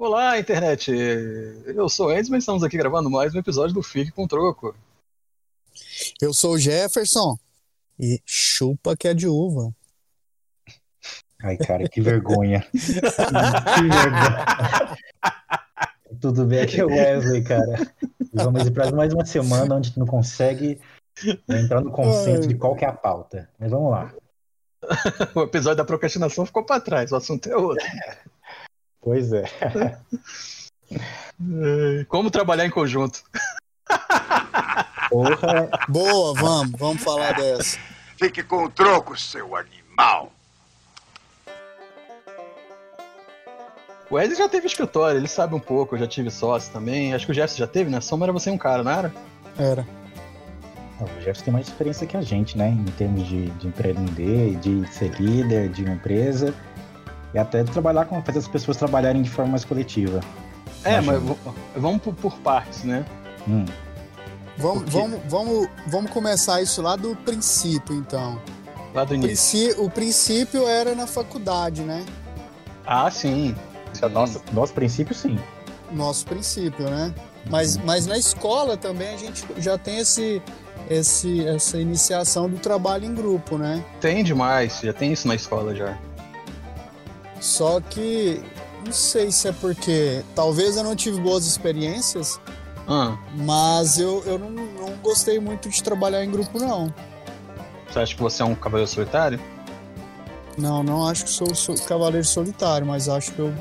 Olá, internet! Eu sou o Enzo, mas estamos aqui gravando mais um episódio do Fique com Troco. Eu sou o Jefferson e chupa que é de uva. Ai, cara, que vergonha. que vergonha. Tudo bem, aqui é o Wesley, cara. Vamos ir para mais uma semana onde a gente não consegue entrar no conceito de qual que é a pauta. Mas vamos lá. o episódio da procrastinação ficou para trás, o assunto é outro. Pois é. Como trabalhar em conjunto. Porra. Boa, vamos, vamos falar dessa. Fique com o troco, seu animal. O Wesley já teve escritório, ele sabe um pouco, eu já tive sócio também. Acho que o Jefferson já teve, né? Soma era você um cara, não era? Era. O Jefferson tem mais experiência que a gente, né? Em termos de, de empreender, de ser líder de uma empresa. E até de trabalhar com fazer as pessoas trabalharem de forma mais coletiva. É, mas vamos por, por, partes, né? Hum. Vamos, vamos, vamos, vamos começar isso lá do princípio, então. Lá do início. O princípio era na faculdade, né? Ah, sim. É nosso, nosso princípio, sim. Nosso princípio, né? Mas, uhum. mas na escola também a gente já tem esse, esse, essa iniciação do trabalho em grupo, né? Tem demais, já tem isso na escola já. Só que não sei se é porque talvez eu não tive boas experiências, ah. mas eu, eu não, não gostei muito de trabalhar em grupo, não. Você acha que você é um cavaleiro solitário? Não, não acho que sou, sou cavaleiro solitário, mas acho que eu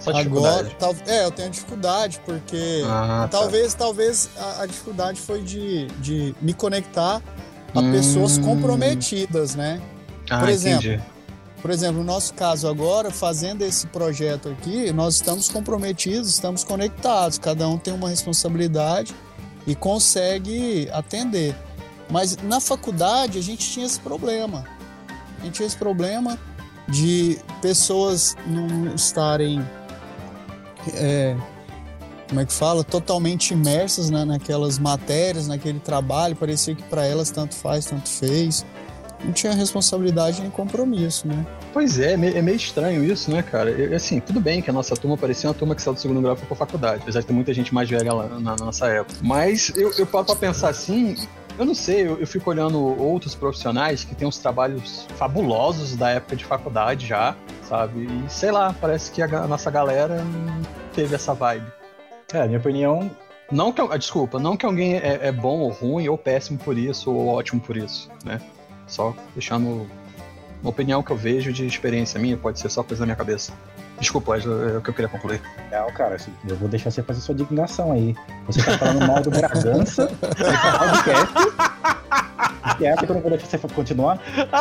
só Agora, tal, é, eu tenho dificuldade, porque ah, tá. talvez, tá. talvez a, a, dificuldade foi de, de me conectar a hum... pessoas comprometidas, né? Ah, por exemplo, entendi. Por exemplo, no nosso caso agora, fazendo esse projeto aqui, nós estamos comprometidos, estamos conectados, cada um tem uma responsabilidade e consegue atender. Mas na faculdade a gente tinha esse problema. A gente tinha esse problema de pessoas não estarem é, como é que fala, totalmente imersas né, naquelas matérias, naquele trabalho, parecia que para elas tanto faz, tanto fez. Não tinha responsabilidade nem compromisso, né? Pois é, é meio estranho isso, né, cara? Eu, assim, tudo bem que a nossa turma parecia uma turma que saiu do segundo grau e foi pra faculdade, apesar de ter muita gente mais velha lá na, na nossa época. Mas eu, eu paro pra pensar assim, eu não sei, eu, eu, fico olhando outros profissionais que têm uns trabalhos fabulosos da época de faculdade já, sabe? E sei lá, parece que a, a nossa galera teve essa vibe. É, minha opinião. Não que, desculpa, não que alguém é, é bom ou ruim, ou péssimo por isso, ou ótimo por isso, né? Só deixando uma opinião que eu vejo de experiência minha, pode ser só coisa da minha cabeça. Desculpa, é o que eu queria concluir. Não, cara, assim, eu vou deixar você fazer sua dignação aí. Você tá falando mal do Bragança nesse podcast. Que é que eu não vou deixar você continuar?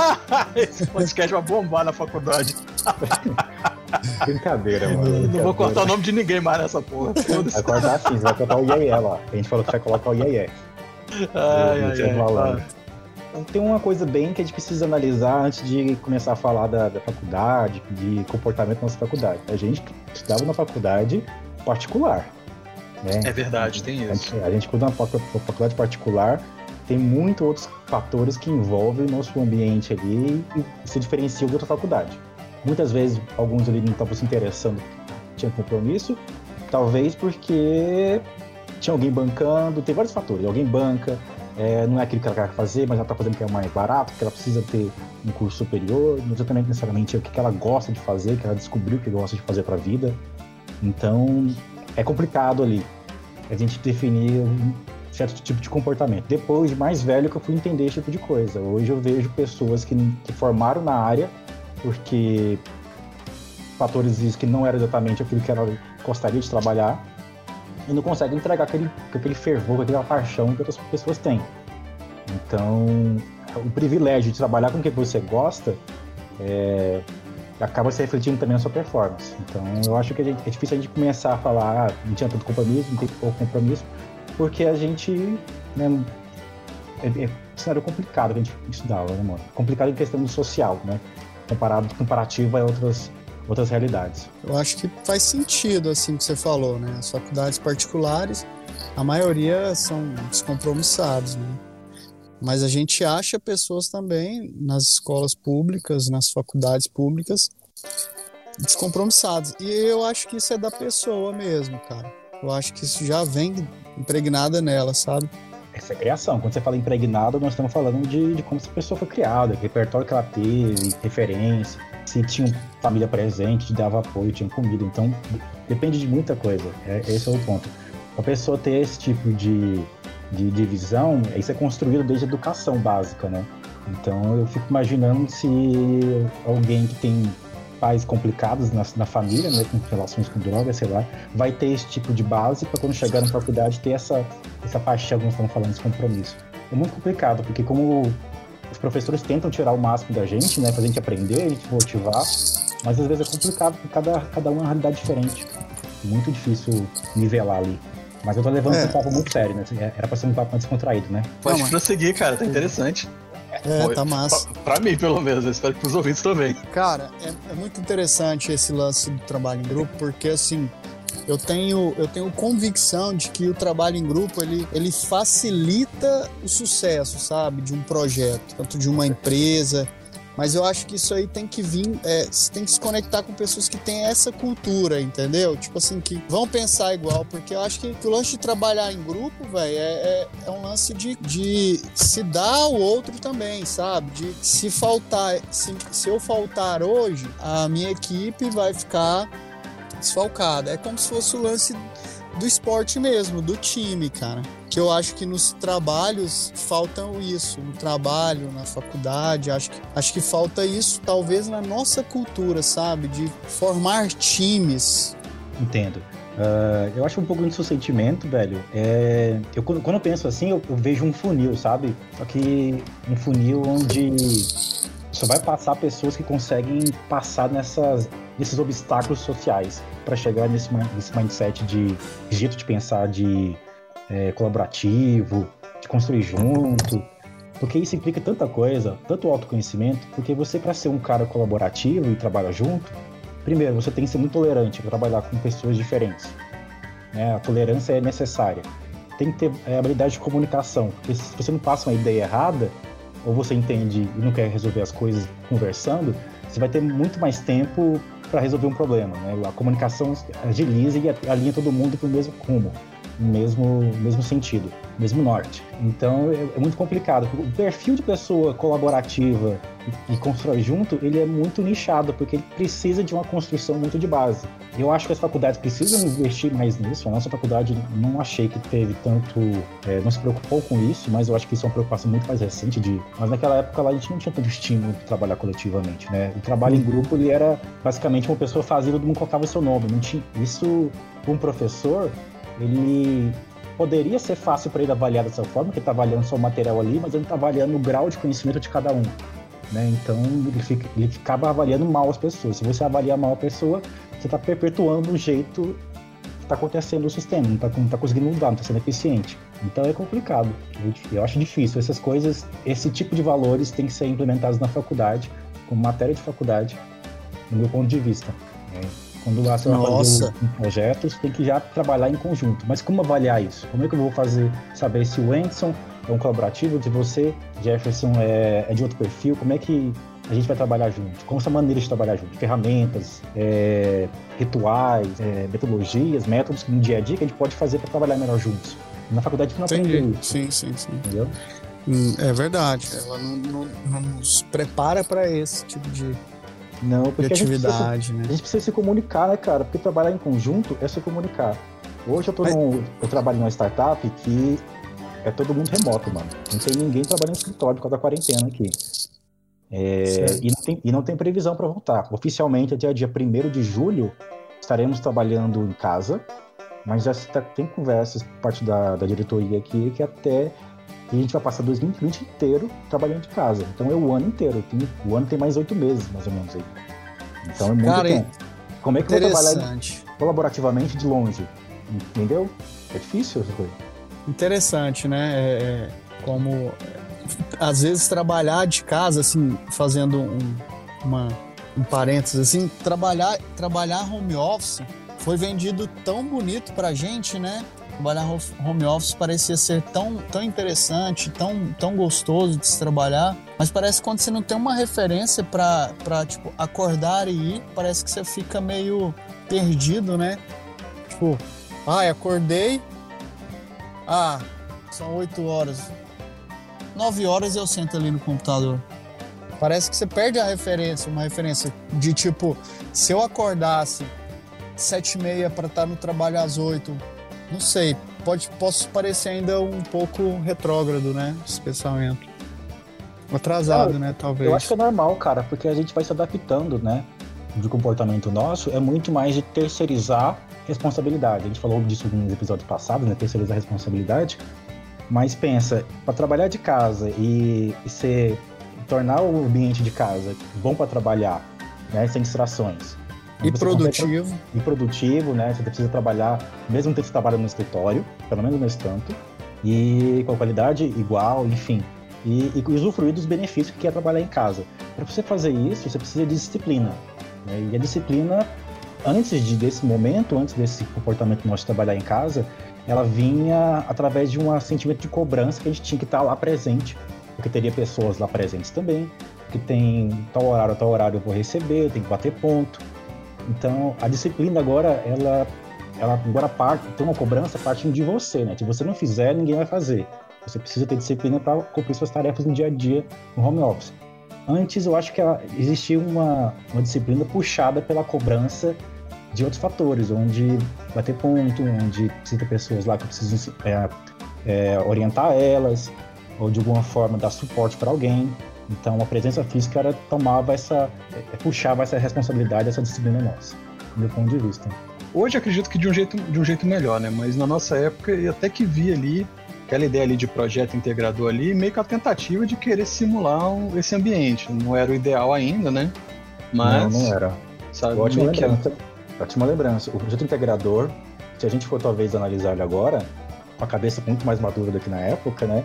Esse podcast vai bombar na faculdade. Brincadeira, mano. Brincadeira. Não vou cortar o nome de ninguém mais nessa porra. Vai cortar sim, você vai cortar o Iê lá. A gente falou que vai colocar o Iê Ai, ai, ai, tem uma coisa bem que a gente precisa analisar antes de começar a falar da, da faculdade, de comportamento na nossa faculdade. A gente estudava na faculdade particular. Né? É verdade, tem isso. A gente, a gente quando uma faculdade particular, tem muitos outros fatores que envolvem o nosso ambiente ali e se diferenciam de outra faculdade. Muitas vezes, alguns ali não estavam se interessando, tinham compromisso, talvez porque tinha alguém bancando, tem vários fatores. Alguém banca, é, não é aquilo que ela quer fazer, mas ela está fazendo que é mais barato, porque ela precisa ter um curso superior, não exatamente necessariamente o que ela gosta de fazer, que ela descobriu que gosta de fazer para a vida. Então, é complicado ali a gente definir um certo tipo de comportamento. Depois de mais velho que eu fui entender esse tipo de coisa. Hoje eu vejo pessoas que, que formaram na área porque fatores que não era exatamente aquilo que ela gostaria de trabalhar e não consegue entregar aquele, aquele fervor, aquela paixão que outras pessoas têm. Então, o privilégio de trabalhar com o que você gosta é, acaba se refletindo também na sua performance. Então, eu acho que gente, é difícil a gente começar a falar, ah, não tinha tanto compromisso, não tem pouco compromisso, porque a gente. Né, é, é um cenário complicado que a gente estudava, né, mano? Complicado em questão social, né? Comparado, comparativo a outras outras realidades. Eu acho que faz sentido, assim, que você falou, né? As faculdades particulares, a maioria são descompromissados, né? Mas a gente acha pessoas também nas escolas públicas, nas faculdades públicas, descompromissados. E eu acho que isso é da pessoa mesmo, cara. Eu acho que isso já vem impregnada nela, sabe? Essa é criação. Quando você fala impregnado, nós estamos falando de, de como essa pessoa foi criada, que repertório que ela teve, referência, se tinha família presente, dava apoio, tinha comida. Então, depende de muita coisa. É, esse é o ponto. A pessoa ter esse tipo de, de, de visão, isso é construído desde a educação básica, né? Então, eu fico imaginando se alguém que tem pais complicados na, na, família, né, com relações com drogas, sei lá, vai ter esse tipo de base para quando chegar na faculdade ter essa, essa paixão, como estamos falando, esse compromisso. É muito complicado, porque como os professores tentam tirar o máximo da gente, né, fazer a gente aprender, a gente motivar, mas às vezes é complicado, porque cada, cada um é uma realidade diferente. Muito difícil nivelar ali. Mas eu tô levando é. esse papo muito sério, né? Era pra ser um papo mais descontraído, né? Pode Não, prosseguir, cara, tá interessante. É, tá massa. Pra, pra, mim, pelo menos. Eu espero que pros ouvintes também. Cara, é, é muito interessante esse lance do trabalho em grupo, porque assim, eu tenho, eu tenho convicção de que o trabalho em grupo ele, ele facilita o sucesso, sabe, de um projeto, tanto de uma empresa, mas eu acho que isso aí tem que vir, é, tem que se conectar com pessoas que têm essa cultura, entendeu? Tipo assim, que vão pensar igual, porque eu acho que, que o lance de trabalhar em grupo, velho, é, é, é, um lance de, de se dar ao outro também, sabe? De se faltar, se, se eu faltar hoje, a minha equipe vai ficar desfalcada. É como se fosse o lance do esporte mesmo, do time, cara que eu acho que nos trabalhos faltam isso, no trabalho, na faculdade, acho que, acho que falta isso talvez na nossa cultura, sabe? De formar times. Entendo. Uh, eu acho um pouco disso sentimento, velho. É, eu, quando eu penso assim, eu, eu, vejo um funil, sabe? Só que um funil onde só vai passar pessoas que conseguem passar nessas, nesses obstáculos sociais para chegar nesse, nesse mindset de jeito de pensar, de é, colaborativo, de construir junto, porque isso implica tanta coisa, tanto autoconhecimento, porque você, para ser um cara colaborativo e trabalhar junto, primeiro, você tem que ser muito tolerante para trabalhar com pessoas diferentes. Né? A tolerância é necessária. Tem que ter é, habilidade de comunicação, porque se você não passa uma ideia errada, ou você entende e não quer resolver as coisas conversando, você vai ter muito mais tempo para resolver um problema. Né? A comunicação agiliza e alinha todo mundo para o mesmo rumo mesmo, mesmo sentido, mesmo norte. Então é, é muito complicado. O perfil de pessoa colaborativa e, e constrói junto, ele é muito nichado, porque ele precisa de uma construção muito de base. Eu acho que as faculdades precisam investir mais nisso. A nossa faculdade não achei que teve tanto. É, não se preocupou com isso, mas eu acho que isso é uma preocupação muito mais recente. De, mas naquela época lá a gente não tinha tanto estímulo de trabalhar coletivamente, né? O trabalho em grupo ele era basicamente uma pessoa fazia, todo mundo colocava seu nome. Não tinha, isso, um professor, ele poderia ser fácil para ele avaliar dessa forma, porque ele está avaliando só o material ali, mas ele está avaliando o grau de conhecimento de cada um. Né? Então ele, fica, ele acaba avaliando mal as pessoas. Se você avalia mal a pessoa, você está perpetuando o jeito que está acontecendo no sistema, não está tá conseguindo mudar, não está sendo eficiente. Então é complicado. Eu acho difícil. Essas coisas, esse tipo de valores tem que ser implementados na faculdade, como matéria de faculdade, no meu ponto de vista. É. Quando você vai fazer um projeto, você tem que já trabalhar em conjunto. Mas como avaliar isso? Como é que eu vou fazer, saber se o Anderson é um colaborativo de você, Jefferson é, é de outro perfil? Como é que a gente vai trabalhar junto? Qual essa maneira de trabalhar junto? Ferramentas, é, rituais, é, metodologias, métodos no dia a dia que a gente pode fazer para trabalhar melhor juntos. Na faculdade não aprende isso. Sim, sim, sim. Entendeu? Hum, é verdade. Ela não, não, não nos prepara para esse tipo de, não, porque a gente, precisa, né? a gente precisa se comunicar, né, cara? Porque trabalhar em conjunto é se comunicar. Hoje eu, tô Mas... num, eu trabalho numa startup que é todo mundo remoto, mano. Não tem ninguém trabalhando no escritório por causa da quarentena aqui. É, e, não tem, e não tem previsão para voltar. Oficialmente, até dia 1 de julho, estaremos trabalhando em casa, mas já tá, tem conversas por parte da, da diretoria aqui que até e a gente vai passar 2020 inteiro trabalhando de casa. Então é o ano inteiro. Tem, o ano tem mais oito meses, mais ou menos aí. Então é muito Cara, tempo. Como é que eu vou trabalhar colaborativamente de longe? Entendeu? É difícil essa coisa. Interessante, né? É, é, como é, às vezes trabalhar de casa, assim, fazendo um, uma, um parênteses, assim, trabalhar, trabalhar home office foi vendido tão bonito pra gente, né? Trabalhar home office parecia ser tão, tão interessante, tão, tão gostoso de se trabalhar, mas parece que quando você não tem uma referência para tipo, acordar e ir, parece que você fica meio perdido, né? Tipo, ai, ah, acordei, ah, são oito horas. Nove horas eu sento ali no computador. Parece que você perde a referência, uma referência de tipo, se eu acordasse sete e meia para estar no trabalho às oito, não sei, pode, posso parecer ainda um pouco retrógrado, né, esse pensamento. Atrasado, né, talvez. Eu acho que é normal, cara, porque a gente vai se adaptando, né, de comportamento nosso, é muito mais de terceirizar responsabilidade. A gente falou disso nos episódios passados, né, terceirizar responsabilidade, mas pensa, para trabalhar de casa e, e ser tornar o ambiente de casa bom para trabalhar, né, sem distrações. E produtivo. E produtivo, né? Você precisa trabalhar, mesmo tempo que você trabalha no escritório, pelo menos nesse tanto, e com a qualidade igual, enfim. E, e usufruir dos benefícios que é trabalhar em casa. Para você fazer isso, você precisa de disciplina. Né? E a disciplina, antes de, desse momento, antes desse comportamento nosso de trabalhar em casa, ela vinha através de um sentimento de cobrança que a gente tinha que estar lá presente porque teria pessoas lá presentes também, que tem tal horário, tal horário eu vou receber, tem que bater ponto. Então, a disciplina agora, ela, ela agora parte, tem uma cobrança partindo de você, né? Se você não fizer, ninguém vai fazer. Você precisa ter disciplina para cumprir suas tarefas no dia a dia no home office. Antes, eu acho que existia uma, uma disciplina puxada pela cobrança de outros fatores, onde vai ter ponto, onde precisa pessoas lá que precisam é, é, orientar elas, ou de alguma forma dar suporte para alguém. Então a presença física era, tomava essa, é, puxava essa responsabilidade, essa disciplina nossa, do meu ponto de vista. Hoje acredito que de um jeito, de um jeito melhor, né? Mas na nossa época eu até que vi ali aquela ideia ali de projeto integrador ali, meio que a tentativa de querer simular um, esse ambiente. Não era o ideal ainda, né? Mas não, não era. Sabe, ótima lembrança. Que... Ótima lembrança. O projeto integrador, se a gente for talvez analisar ele agora, com a cabeça muito mais madura do que na época, né?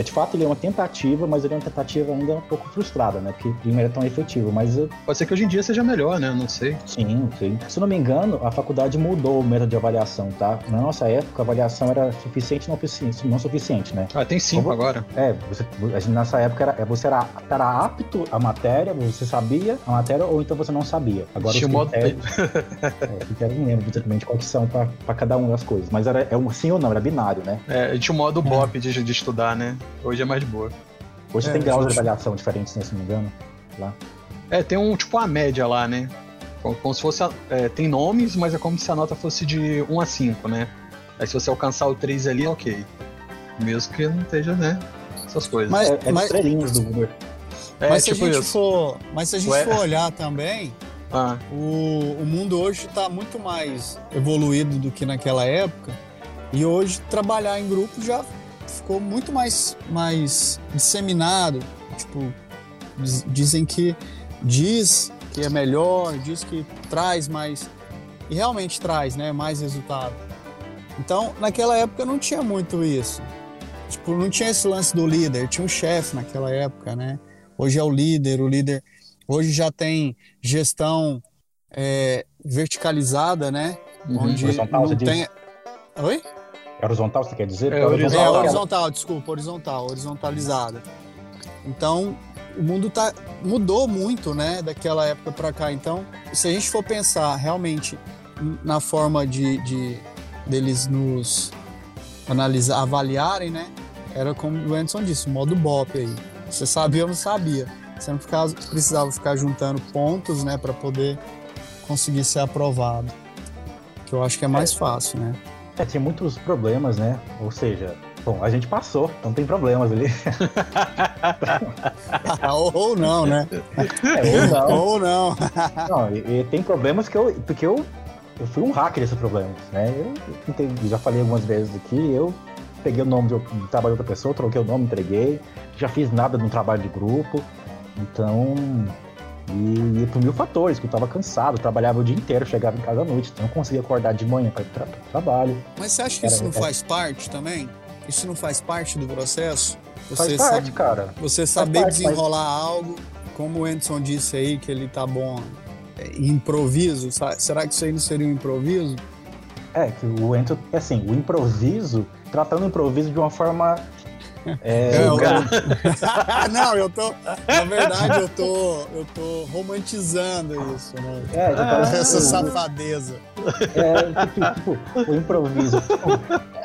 É, de fato, ele é uma tentativa, mas ele é uma tentativa ainda um pouco frustrada, né? Porque ele não é tão efetivo, mas... Eu... Pode ser que hoje em dia seja melhor, né? Não sei. Sim, sim. Se não me engano, a faculdade mudou o método de avaliação, tá? Na nossa época, a avaliação era suficiente não suficiente, não suficiente né? Ah, tem cinco agora. É, você, nessa época era, você era, era apto à matéria, você sabia a matéria, ou então você não sabia. Agora Tinha os critérios... é, eu não lembro exatamente quais são para cada uma das coisas, mas era é um sim ou não, era binário, né? É, tinha o modo BOP de, de estudar, né? Hoje é mais boa. Hoje é, tem graus de avaliação diferentes, né, se não me engano. Lá. É, tem um tipo a média lá, né? Como, como se fosse. É, tem nomes, mas é como se a nota fosse de 1 a 5, né? Aí se você alcançar o 3 ali, ok. Mesmo que não esteja, né? Essas coisas. Mas, é, é mas... estrelinhas do Uber. É, mas, tipo se a gente for, mas se a gente Ué? for olhar também, ah. o, o mundo hoje está muito mais evoluído do que naquela época. E hoje trabalhar em grupo já ficou muito mais, mais disseminado. Tipo, diz, dizem que diz que é melhor, diz que traz mais. E realmente traz, né? Mais resultado. Então, naquela época não tinha muito isso. Tipo, não tinha esse lance do líder, tinha um chefe naquela época, né? Hoje é o líder, o líder. Hoje já tem gestão é, verticalizada, né? Uhum. Onde não tem. Oi? É horizontal, você quer dizer? É, horizontal, é horizontal, desculpa, horizontal, horizontalizada. Então, o mundo tá, mudou muito, né, daquela época para cá. Então, se a gente for pensar realmente na forma de, de deles nos analisar, avaliarem, né, era como o Anderson disse, o modo BOP aí. Você sabia ou não sabia. Você não ficava, precisava ficar juntando pontos, né, para poder conseguir ser aprovado. Que eu acho que é mais fácil, né? É, tinha muitos problemas, né? Ou seja, bom, a gente passou, então tem problemas ali. ou não, né? É, ou não. ou não. não e, e, tem problemas que eu. Porque eu, eu fui um hacker desses problemas, né? Eu, eu já falei algumas vezes aqui, eu peguei o nome do, do trabalho de outra pessoa, troquei o nome, entreguei, já fiz nada no trabalho de grupo. Então, e, e por mil fatores, que eu tava cansado, trabalhava o dia inteiro, chegava em casa à noite, então não conseguia acordar de manhã para ir tra trabalho. Mas você acha que Era, isso não é... faz parte também? Isso não faz parte do processo? Você faz parte, sabe, cara. Você saber parte, desenrolar mas... algo, como o Anderson disse aí, que ele tá bom é, em improviso, sabe? será que isso aí não seria um improviso? É, que o Ento, assim, o improviso, tratando o improviso de uma forma é, é eu, não, eu tô. Na verdade, eu tô, eu tô romantizando isso, né? É, ah, essa safadeza. É, tipo, tipo, o improviso.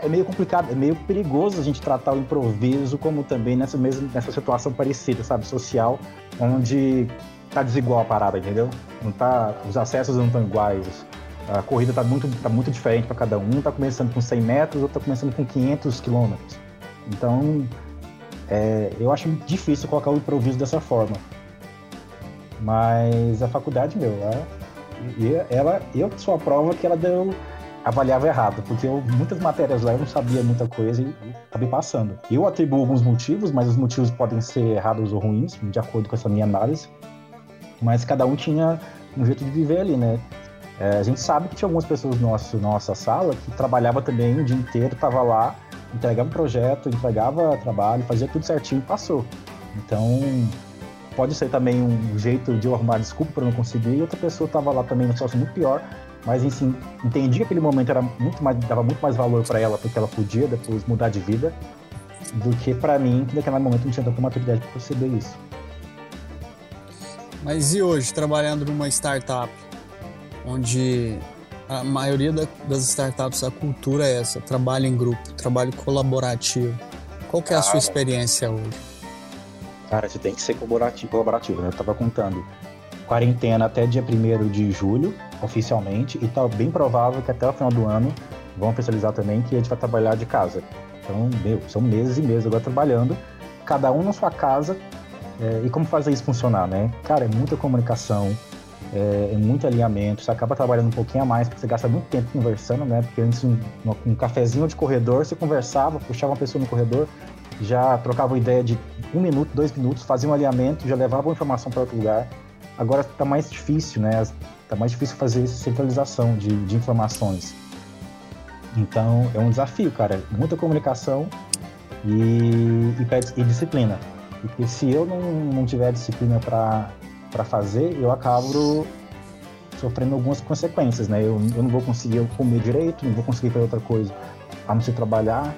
É meio complicado, é meio perigoso a gente tratar o improviso como também nessa mesma nessa situação parecida, sabe, social, onde tá desigual a parada, entendeu? Não tá, os acessos não estão iguais. A corrida tá muito, tá muito diferente para cada um. Um tá começando com 100 metros, outro tá começando com 500 quilômetros. Então, é, eu acho difícil colocar o improviso dessa forma. Mas a faculdade, meu, ela, ela eu sou a prova que ela deu avaliava errado, porque eu, muitas matérias lá eu não sabia muita coisa e, acabei passando. Eu atribuo alguns motivos, mas os motivos podem ser errados ou ruins, de acordo com essa minha análise. Mas cada um tinha um jeito de viver ali, né? É, a gente sabe que tinha algumas pessoas na nossa sala que trabalhava também o dia inteiro, tava lá entregava o projeto, entregava trabalho, fazia tudo certinho e passou. Então, pode ser também um jeito de eu arrumar desculpa para não conseguir, e outra pessoa estava lá também numa situação muito pior, mas enfim, entendi que aquele momento era muito mais, dava muito mais valor para ela, porque ela podia depois mudar de vida, do que para mim, que naquele momento não tinha tanta maturidade para perceber isso. Mas e hoje, trabalhando numa startup, onde a maioria da, das startups, a cultura é essa, trabalho em grupo, trabalho colaborativo. Qual que é a sua experiência hoje? Cara, você tem que ser colaborativo, colaborativo né? Eu tava contando. Quarentena até dia 1 de julho, oficialmente, e tá bem provável que até o final do ano vão oficializar também que a gente vai trabalhar de casa. Então, meu, são meses e meses agora trabalhando, cada um na sua casa. É, e como fazer isso funcionar, né? Cara, é muita comunicação, é, é, muito alinhamento, você acaba trabalhando um pouquinho a mais, porque você gasta muito tempo conversando, né? Porque antes, um, um cafezinho de corredor, você conversava, puxava uma pessoa no corredor, já trocava ideia de um minuto, dois minutos, fazia um alinhamento, já levava a informação para outro lugar. Agora está mais difícil, né? Está mais difícil fazer essa centralização de, de informações. Então, é um desafio, cara. Muita comunicação e, e, e disciplina. Porque se eu não, não tiver disciplina para para fazer, eu acabo sofrendo algumas consequências, né? Eu, eu não vou conseguir comer direito, não vou conseguir fazer outra coisa a não ser trabalhar,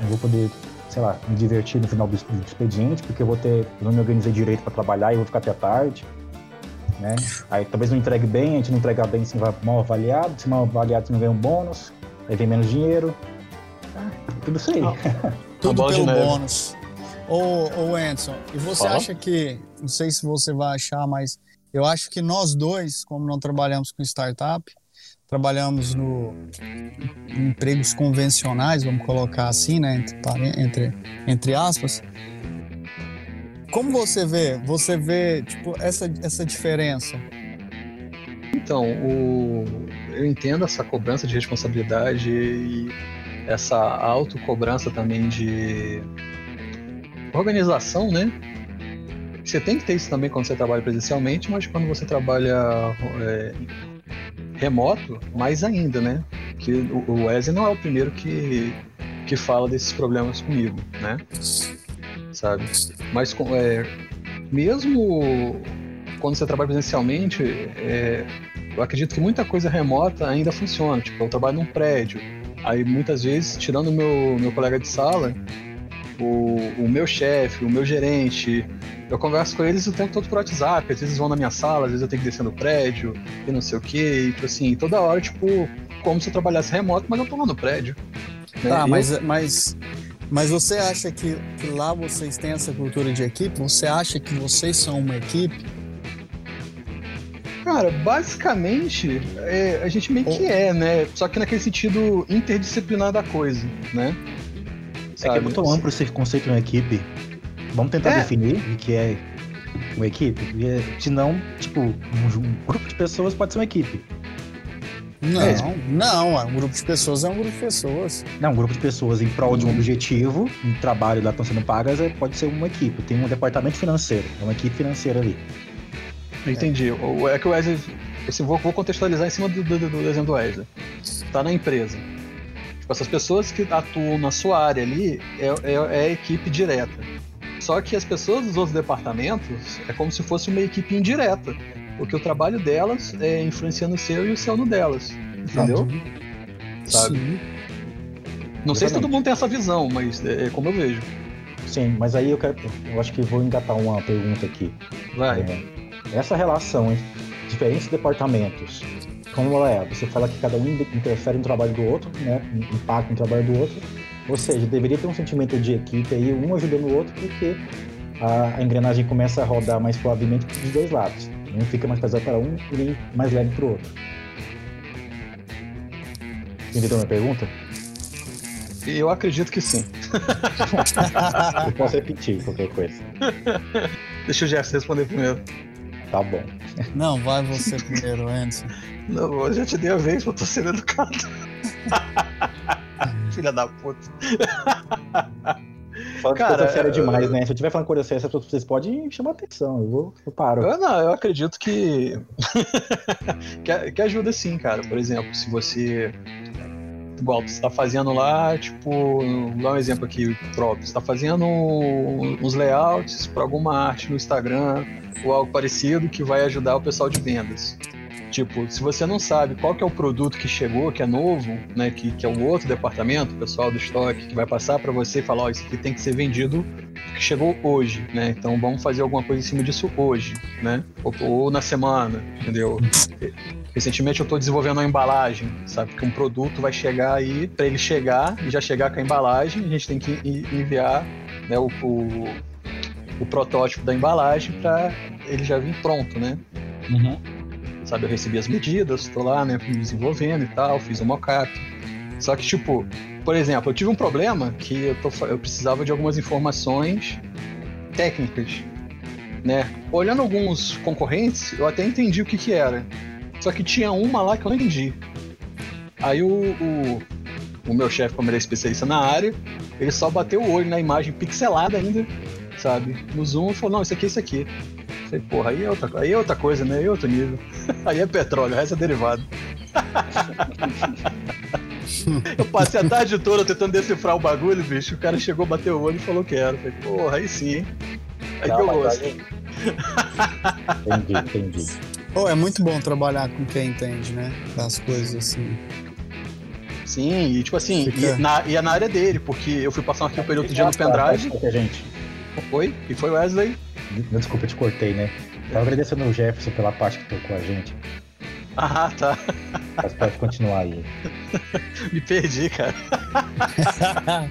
não vou poder, sei lá, me divertir no final do, do expediente, porque eu vou ter, eu não me organizei direito para trabalhar e vou ficar até tarde, né? Aí talvez não entregue bem, a gente não entregar bem, se vai mal avaliado, se mal avaliado, você não ganha um bônus, aí vem menos dinheiro, ah, tudo isso aí. tudo pelo bônus. Ô, ô Anderson, e você Fala. acha que, não sei se você vai achar, mas eu acho que nós dois, como não trabalhamos com startup, trabalhamos no em empregos convencionais, vamos colocar assim, né, entre, entre, entre aspas. Como você vê? Você vê tipo essa, essa diferença? Então, o, eu entendo essa cobrança de responsabilidade e essa autocobrança também de organização, né? Você tem que ter isso também quando você trabalha presencialmente, mas quando você trabalha é, remoto, mais ainda, né? Que o Wesley não é o primeiro que, que fala desses problemas comigo, né? Sabe? Mas é, mesmo quando você trabalha presencialmente, é, eu acredito que muita coisa remota ainda funciona. Tipo, eu trabalho num prédio, aí muitas vezes, tirando meu, meu colega de sala, o, o meu chefe, o meu gerente, eu converso com eles o tempo todo por WhatsApp, às vezes vão na minha sala, às vezes eu tenho que descer no prédio e não sei o que, e tipo assim, toda hora, tipo, como se eu trabalhasse remoto, mas eu tô lá no prédio. Né? Tá, mas, mas, mas você acha que, que lá vocês têm essa cultura de equipe? Você acha que vocês são uma equipe? Cara, basicamente, é, a gente meio que é, né? Só que naquele sentido interdisciplinar da coisa, né? Sabe? É que é muito amplo esse conceito de uma equipe. Vamos tentar é. definir o que é uma equipe? Porque, senão, tipo, um grupo de pessoas pode ser uma equipe. Não, é. não, um grupo de pessoas é um grupo de pessoas. Não, um grupo de pessoas em prol de um objetivo, um trabalho lá estão sendo pagas, é, pode ser uma equipe. Tem um departamento financeiro, é uma equipe financeira ali. Entendi. É, é que o Wesley. Assim, vou, vou contextualizar em cima do, do, do exemplo do Wesley. Tá na empresa. Tipo, essas pessoas que atuam na sua área ali é, é, é a equipe direta. Só que as pessoas dos outros departamentos é como se fosse uma equipe indireta. Porque o trabalho delas é influenciando o seu e o seu no delas. Entendeu? sabe? Sim. Não sei se todo Exatamente. mundo tem essa visão, mas é, é como eu vejo. Sim, mas aí eu, quero, eu acho que vou engatar uma pergunta aqui. Vai. É, essa relação entre diferentes departamentos, como ela é? Você fala que cada um interfere no trabalho do outro, né? Impacta no trabalho do outro. Ou seja, deveria ter um sentimento de equipe aí, um ajudando o outro, porque a, engrenagem começa a rodar mais suavemente dos dois lados. Um fica mais pesado para um e nem mais leve para o outro. Entendeu a minha pergunta? Eu acredito que sim. Eu posso repetir qualquer coisa. Deixa o Jefferson responder primeiro. Tá bom. Não, vai você primeiro, Anderson. Não, eu já te dei a vez, eu tô sendo educado. Filha da puta. Falando Cara, coisa séria eu- demais, né? Se eu estiver falando coisa séria, vocês podem chamar atenção. Eu vou, eu paro. Eu, não, eu acredito que... que. que ajuda sim, cara. Por exemplo, se você. Igual, você tá fazendo lá, tipo, vou dar um exemplo aqui próprio. Você tá fazendo uns layouts para alguma arte no Instagram ou algo parecido que vai ajudar o pessoal de vendas. Tipo, se você não sabe qual que é o produto que chegou, que é novo, né, que, que é o outro departamento, o pessoal do estoque, que vai passar para você e falar, ó, isso aqui tem que ser vendido que chegou hoje, né? Então vamos fazer alguma coisa em cima disso hoje, né? Ou, ou na semana, entendeu? Recentemente eu estou desenvolvendo uma embalagem, sabe? Que um produto vai chegar aí, para ele chegar e já chegar com a embalagem, a gente tem que en- enviar né, o, o, o protótipo da embalagem para ele já vir pronto, né? sabe, eu recebi as medidas, estou lá, né, desenvolvendo e tal, fiz o mockup. Só que, tipo, por exemplo, eu tive um problema que eu, tô eu precisava de algumas informações técnicas, né? Olhando alguns concorrentes, eu até entendi o que que era. Só que tinha uma lá que eu não entendi. Aí o, o, o meu chefe, como ele é especialista na área, ele só bateu o olho na imagem pixelada ainda, sabe? No zoom e falou, não, isso aqui é isso aqui. Eu Falei, porra, aí é outra, aí é outra coisa, né? Aí é outro nível. Aí é petróleo, o resto é derivado. Eu passei a tarde toda tentando decifrar o bagulho, bicho. O cara chegou, bateu o olho e falou que era. Eu Falei, porra, aí sim. hein? Aí deu mas gosto. Entendi, entendi. Pô, é muito bom trabalhar com quem entende, né? Das coisas assim. Sim, e tipo assim, Fica- e, na, e é na área dele, porque eu fui passar um arquivo período dia no pendrive. tá, tá, gente. Foi? E foi o Wesley. Desculpa, eu te cortei, né? Tava agradecendo o Jefferson pela parte que tocou a gente. Ah, tá. Mas pode continuar aí. Me perdi, cara.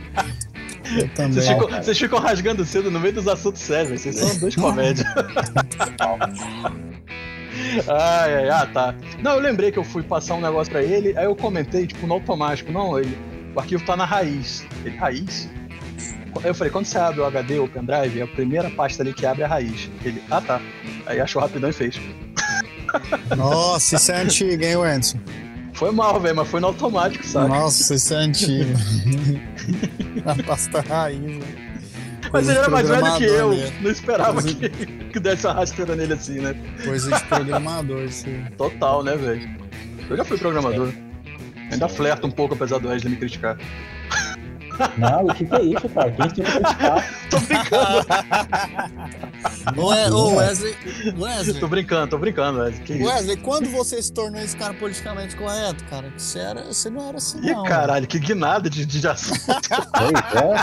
Eu também. Vocês ficam, vocês ficam rasgando cedo no meio dos assuntos sérios. Vocês são dois comédias. ai, ai, ah, tá. Não, eu lembrei que eu fui passar um negócio pra ele, aí eu comentei, tipo, no automático. Não, ele, o arquivo tá na raiz. Ele, raiz? Aí eu falei, quando você abre o HD ou o pendrive, a primeira pasta ali que abre é a raiz. Ele, ah tá. Aí achou rapidão e fez. Nossa, isso é antigo, hein, Wenson? Foi mal, velho, mas foi no automático, sabe? Nossa, isso é antigo. A pasta raiz, né? Mas ele era mais velho que eu. né? Não esperava Coisa- que, que desse uma rasteira nele assim, né? Coisa de programador, aí. Total, né, velho? Eu já fui programador. Ainda flerto um pouco, apesar do Wesley me criticar. Não, o que, que é isso, cara? Quem tem que criticar? Tô brincando, Ô, é, ô, Wesley, Wesley, tô brincando, tô brincando, Wesley. Wesley, quando você se tornou esse cara politicamente correto, cara? Você, era, você não era assim, Ih, não. caralho, que guinada de, de assunto. Pois é.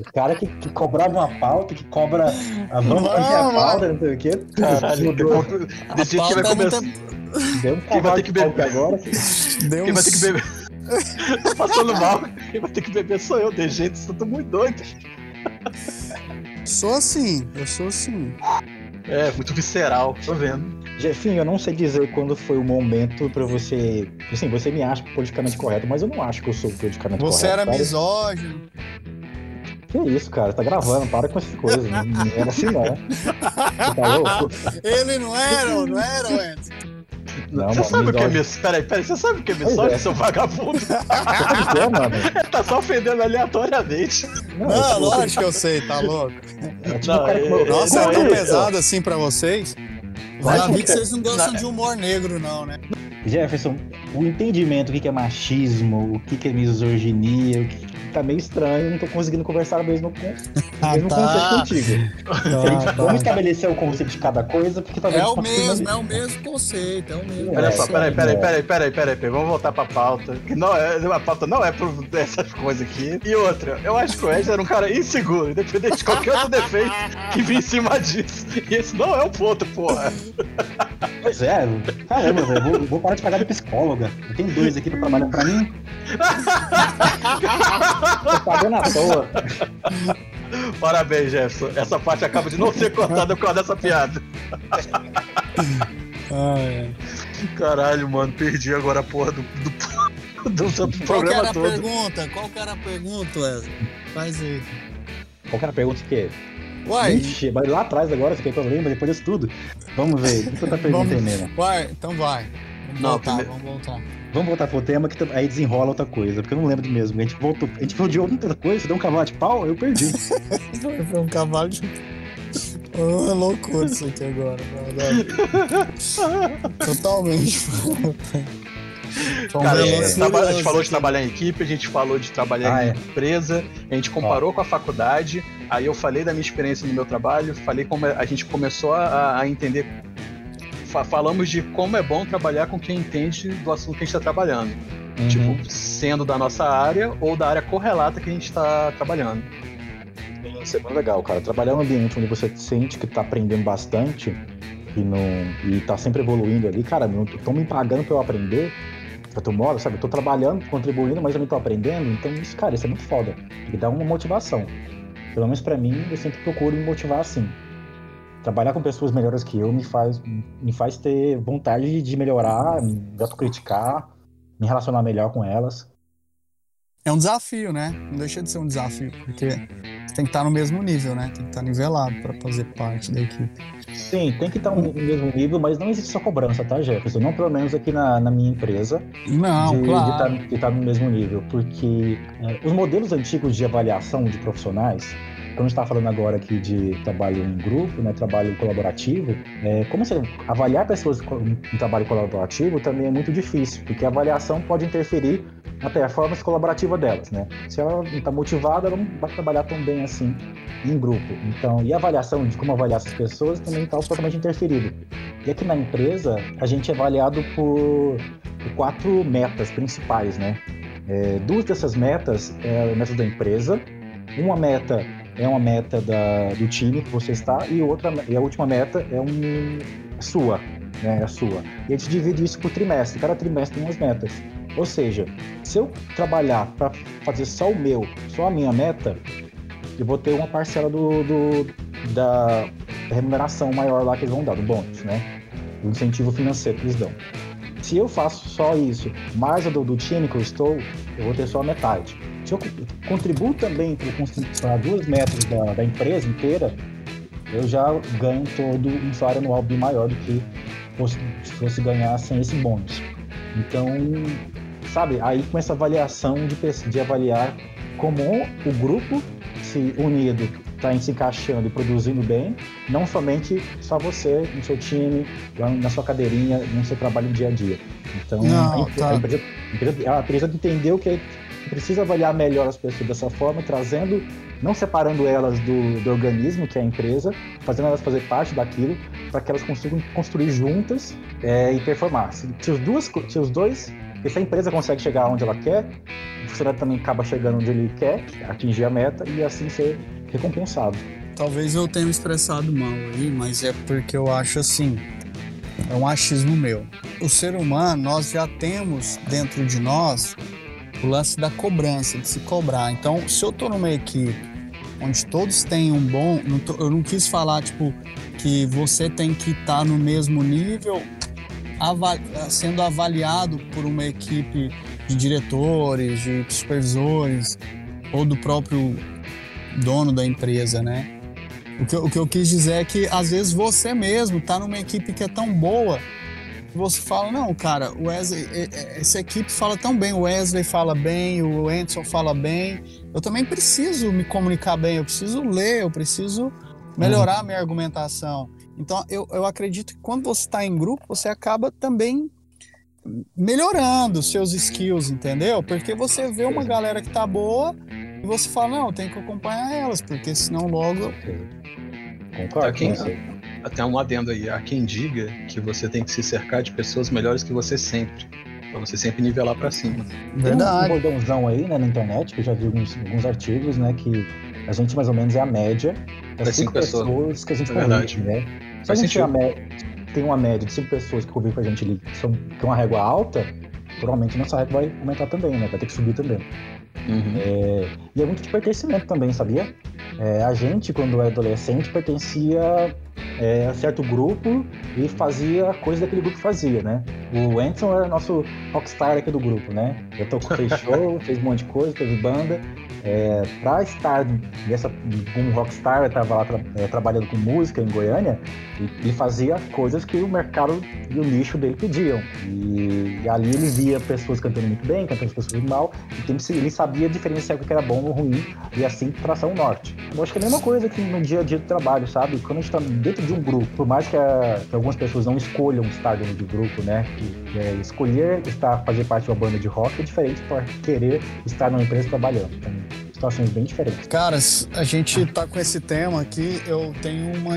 O cara que, que cobrava uma pauta, que cobra a vamos Não, fazer a mano. pauta, não sei o quê. Caralho, Mudou. Jeito que vai começar. tem- Deu um Quem vai cavalo ter de que beber? agora. Deu Quem vai ter que beber? Tô passando mal. Quem vai ter que beber sou eu, de jeito, eu tô muito doido. Sou assim, eu sou assim. É, muito visceral, tô vendo. Jefinho, eu não sei dizer quando foi o momento pra você. Assim, você me acha politicamente correto, mas eu não acho que eu sou politicamente Você correto. era cara. misógino. Que isso, cara? Tá gravando, para com essas coisas. Não, era assim, não. Você tá louco? Ele não era, não era, Wesley? Não, você mano, sabe o que é misógino. Peraí, peraí, você sabe o que é misógino, é. seu vagabundo? Você sabe o que é, mano? Tá só ofendendo aleatoriamente. Não, Não, tipo, lógico que eu sei, tá louco. é tipo Não, cara que- é- Nossa, não, é tão é- pesado assim pra vocês? Vai, Já vi que vocês não gostam de humor negro, não, né? Jefferson, o entendimento do que é machismo, o que é misoginia, o que tá meio estranho, não tô conseguindo conversar mesmo com Ah, mesmo tá. conceito contigo. Tá. Vamos estabelecer o conceito de cada coisa, porque talvez É o mesmo, é o mesmo conceito, é o mesmo. Olha É, só, peraí, peraí, é. peraí, peraí, peraí, peraí, vamos voltar pra pauta. Que não é, a pauta não é por essas coisas aqui. E outra, eu acho que o Ed era um cara inseguro, independente de qualquer outro defeito que vinha em cima disso. E esse não é o ponto, porra. Pois é, caramba, velho, vou, vou parar de pagar de psicóloga. Eu tenho dois aqui pra trabalhar pra mim. Tô pagando à toa. Parabéns, Jefferson. Essa parte acaba de não ser cortada por causa dessa piada. É. Caralho, mano, perdi agora a porra do, do, do, do Qual que era programa a todo. pergunta? Qual que era a pergunta, Wesley? Faz aí. Qual que era a pergunta que Uai, Ixi, mas lá atrás agora, você quer que eu lembre depois disso tudo? Vamos ver, deixa eu outra pergunta Vamos. aí mesmo. uai, então vai. Vamos Não, voltar, primeiro- vamos voltar. Vamos voltar pro tema que aí desenrola outra coisa, porque eu não lembro de mesmo. A gente voltou, a gente falou de outra coisa, você deu um cavalo de pau, eu perdi. Foi um cavalo de. Oh, é loucura isso aqui agora. Totalmente. Cara, a gente, a gente falou de trabalhar em equipe, a gente falou de trabalhar Ah, em é. empresa, a gente comparou com a faculdade, aí eu falei da minha experiência no meu trabalho, falei como a gente começou a, a entender. Fa- falamos de como é bom trabalhar com quem entende do assunto que a gente está trabalhando. Uhum. Tipo, sendo da nossa área ou da área correlata que a gente está trabalhando. Isso é muito legal, cara. Trabalhar num ambiente onde você sente que tá aprendendo bastante e, não, e tá sempre evoluindo ali, cara, não estão me pagando pra eu aprender. Eu tô moro, sabe? Eu tô trabalhando, contribuindo, mas eu não tô aprendendo. Então, isso, cara, isso é muito foda. E dá uma motivação. Pelo menos pra mim, eu sempre procuro me motivar assim. Trabalhar com pessoas melhores que eu me faz, me faz ter vontade de melhorar, me autocriticar, me relacionar melhor com elas. É um desafio, né? Não deixa de ser um desafio, porque você tem que estar no mesmo nível, né? Tem que estar nivelado para fazer parte da equipe. Sim, tem que estar no mesmo nível, mas não existe só cobrança, tá, Jefferson? Não pelo menos aqui na, na minha empresa. Não, de claro. estar no mesmo nível, porque é, os modelos antigos de avaliação de profissionais, como a gente está falando agora aqui de trabalho em grupo, né, trabalho colaborativo, é, como você avaliar pessoas em trabalho colaborativo também é muito difícil, porque a avaliação pode interferir na performance colaborativa delas, né? Se ela não está motivada, ela não vai trabalhar tão bem assim em grupo. Então, e a avaliação de como avaliar essas pessoas também está totalmente interferido. E aqui na empresa, a gente é avaliado por por quatro metas principais, né? É, duas dessas metas é a meta da empresa, uma meta é uma meta da, do time que você está e outra e a última meta é um sua, né? É a sua. E a gente divide isso por trimestre. Cada trimestre tem umas metas. Ou seja, se eu trabalhar para fazer só o meu, só a minha meta, eu vou ter uma parcela do, do- da remuneração maior lá que eles vão dar, do bônus, né? Do incentivo financeiro que eles dão. Se eu faço só isso, mais a do time que eu estou, eu vou ter só a metade. Se eu co- contribuo também para duas metas da, da empresa inteira, eu já ganho todo um salário anual bem maior do que fosse, se fosse ganhar sem esse bônus. Então, sabe, aí começa a avaliação de, de avaliar como o grupo se unido está se encaixando e produzindo bem, não somente só você, no seu time, na sua cadeirinha, no seu trabalho no dia a dia. Então, Não, a, empre- tá. a empresa, a empresa- a empresa entendeu que precisa avaliar melhor as pessoas dessa forma, trazendo, não separando elas do, do organismo, que é a empresa, fazendo elas fazer parte daquilo, para que elas consigam construir juntas é, e performar. Se, se os duas, se os dois, se a empresa consegue chegar onde ela quer, o funcionário também acaba chegando onde ele quer, atingir a meta e assim ser recompensado. Talvez eu tenha expressado mal aí, mas é porque eu acho assim. É um achismo meu. O ser humano, nós já temos dentro de nós o lance da cobrança, de se cobrar. Então, se eu tô numa equipe onde todos têm um bom. não tô- eu não quis falar, tipo, que você tem que estar no mesmo nível, sendo avaliado por uma equipe de diretores, de supervisores, ou do próprio dono da empresa, né? O que, eu- o que eu quis dizer é que às vezes você mesmo tá numa equipe que é tão boa que você fala, não, cara, o Wesley, essa equipe fala tão bem, o Wesley fala bem, o Anderson fala bem, eu também preciso me comunicar bem, eu preciso ler, eu preciso melhorar a minha argumentação. Então, eu, eu acredito que quando você está em grupo, você acaba também melhorando seus skills, entendeu? Porque você vê uma galera que tá boa e você fala, não, tem que acompanhar elas, porque senão logo. Concordo. Tá, quem- com você. Até um adendo aí. Há quem diga que você tem que se cercar de pessoas melhores que você sempre. Pra você sempre nivelar pra cima. Tem um Verdade. bordãozão aí, né, na internet, que eu já vi alguns, alguns artigos, né, que a gente mais ou menos é a média das cinco cinco pessoas. pessoas que a gente É verdade. convive, né? Se a gente tem, a tem uma média de cinco pessoas que convivem com a gente ali, que, são, que é uma régua alta, provavelmente nossa régua vai aumentar também, né? Vai ter que subir também. Uhum. É, e é muito de pertencimento também, sabia? É, a gente, quando é adolescente, pertencia é, a certo grupo e fazia coisa daquele grupo fazia, né? O Anderson era nosso rockstar aqui do grupo, né? Eu tocou, fez show, fez um monte de coisa, teve banda. É, pra estar nessa, como rockstar, eu tava lá tra- é, trabalhando com música em Goiânia, e ele fazia coisas que o mercado e o nicho dele pediam. E, e ali ele via pessoas cantando muito bem, cantando pessoas mal, e tem ele sabia diferenciar o que era bom ou ruim, e assim traçar o norte. Eu acho que é a mesma coisa que no dia a dia do trabalho, sabe? Quando a gente tá dentro de um grupo, por mais que, a- que algumas pessoas não escolham estar dentro de grupo, né? Que, é, escolher estar, fazer parte de uma banda de rock é diferente para querer estar numa empresa trabalhando. Então, situações bem diferentes. Caras, a gente tá com esse tema aqui. Eu tenho uma,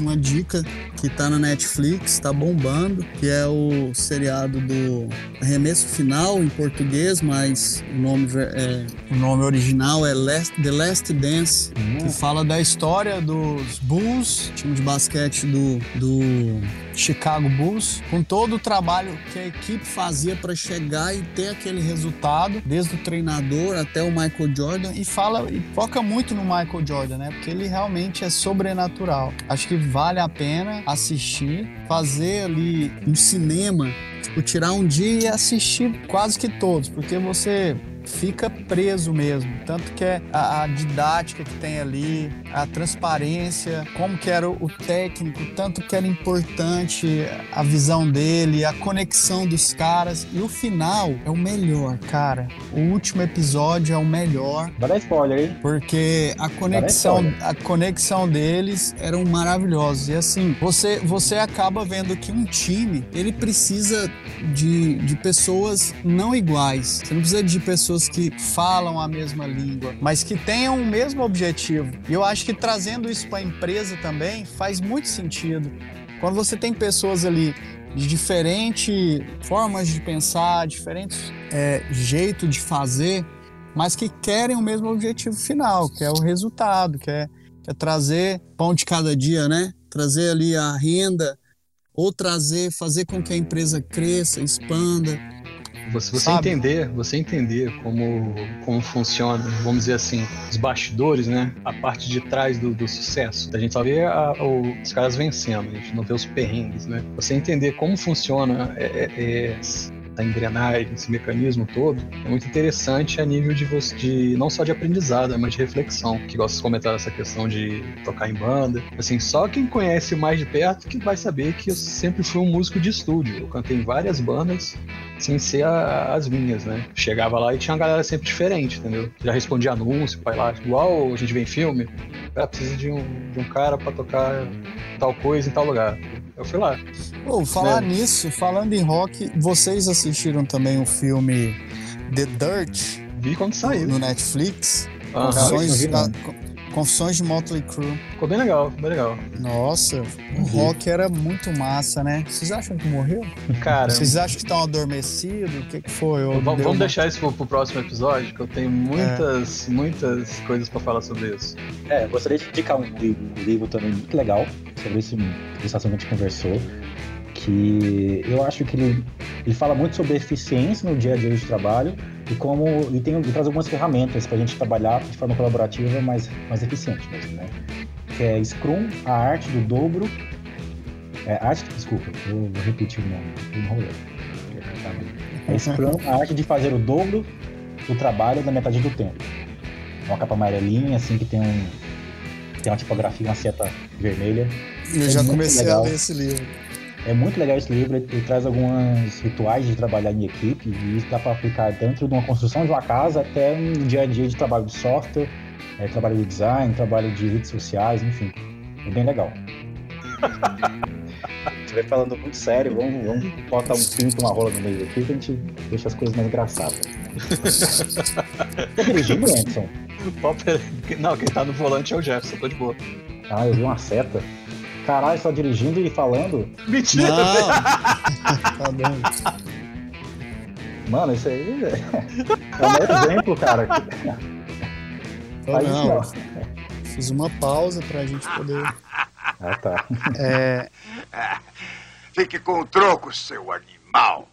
uma dica que tá na Netflix, tá bombando, que é o seriado do Arremesso Final em português, mas o nome, é, o nome original é Last- The Last Dance, que fala da história dos Bulls, time de basquete do, do Chicago Bulls, com todo o trabalho que a equipe fazia para chegar e ter aquele resultado, desde o treinador até o Michael Jordan, e fala e foca muito no Michael Jordan, né? Porque ele realmente é sobrenatural. Acho que vale a pena assistir, fazer ali um cinema, tipo, tirar um dia e assistir quase que todos, porque você fica preso mesmo. Tanto que é a, a didática que tem ali, a transparência, como que era o, o técnico, tanto que era importante a visão dele, a conexão dos caras. E o final é o melhor, cara. O último episódio é o melhor. Vai dar spoiler, hein? Porque a conexão, a conexão deles eram maravilhosos. E assim, você, você acaba vendo que um time, ele precisa de, de pessoas não iguais. Você não precisa de pessoas que falam a mesma língua, mas que tenham o mesmo objetivo. E eu acho que trazendo isso para a empresa também faz muito sentido. Quando você tem pessoas ali de diferentes formas de pensar, diferentes é, jeitos de fazer, mas que querem o mesmo objetivo final, que é o resultado, que é, que é trazer pão de cada dia, né? Trazer ali a renda, ou trazer, fazer com que a empresa cresça, expanda. Você, você entender, você entender como, como funciona, vamos dizer assim, os bastidores, né? A parte de trás do, do sucesso. A gente só vê a- o- os caras vencendo, a gente não vê os perrengues, né? Você entender como funciona é, é- é essa engrenagem, esse mecanismo todo, é muito interessante a nível de você, de não só de aprendizado, mas de reflexão. Que gosta de comentar essa questão de tocar em banda. Assim, só quem conhece mais de perto que vai saber que eu sempre fui um músico de estúdio. Eu cantei em várias bandas sem ser a- as minhas, né? Chegava lá e tinha uma galera sempre diferente, entendeu? Já respondia anúncio, vai lá, igual a gente vê em filme, ah, precisa de um, de um cara pra tocar tal coisa em tal lugar. Eu fui lá. Pô, falar Né? nisso, falando em rock, vocês assistiram também o filme The Dirt Vi quando saiu. no Netflix? Aham. Confissões, não vi, não. Confissões de Motley Crue. Ficou bem legal, bem legal. Nossa, o rock era muito massa, né? Vocês acham que morreu? Cara, Vocês acham que estão adormecidos? O que, que foi? Ou vamos, uma- deixar isso pro, pro próximo episódio, que eu tenho muitas, muitas coisas pra falar sobre isso. É, gostaria de indicar um livro, um livro também muito legal sobre esse, esse assunto que a gente conversou, que eu acho que ele, ele fala muito sobre eficiência no dia a dia de trabalho e como ele, tem, ele traz algumas ferramentas para a gente trabalhar de forma colaborativa mais, mais eficiente mesmo, né? Que é Scrum, a arte do dobro. É, arte, desculpa, eu vou repetir o nome, enrolei. É Scrum, a arte de fazer o dobro do trabalho na metade do tempo. Uma capa amarelinha, assim, que tem um, tem uma tipografia, uma seta vermelha. Eu É já comecei legal. a ler esse livro. É muito legal esse livro, ele, ele traz alguns rituais de trabalhar em equipe e isso dá para aplicar dentro de uma construção de uma casa até um dia a dia de trabalho de software, é, trabalho de design, trabalho de redes sociais, enfim. É bem legal. você vai falando muito sério, vamos, vamos botar um pinto, uma rola no meio aqui que a gente deixa as coisas mais engraçadas. tá dirigindo, Anderson? Não, quem tá no volante é o Jefferson, tô de boa. Ah, eu vi uma seta. Caralho, só dirigindo e falando. Mentira! Não. tá bom. Mano, isso aí é é o maior exemplo, cara. Não. não. Fiz uma pausa pra gente poder. Ah, tá. É, Fique com o troco, seu animal.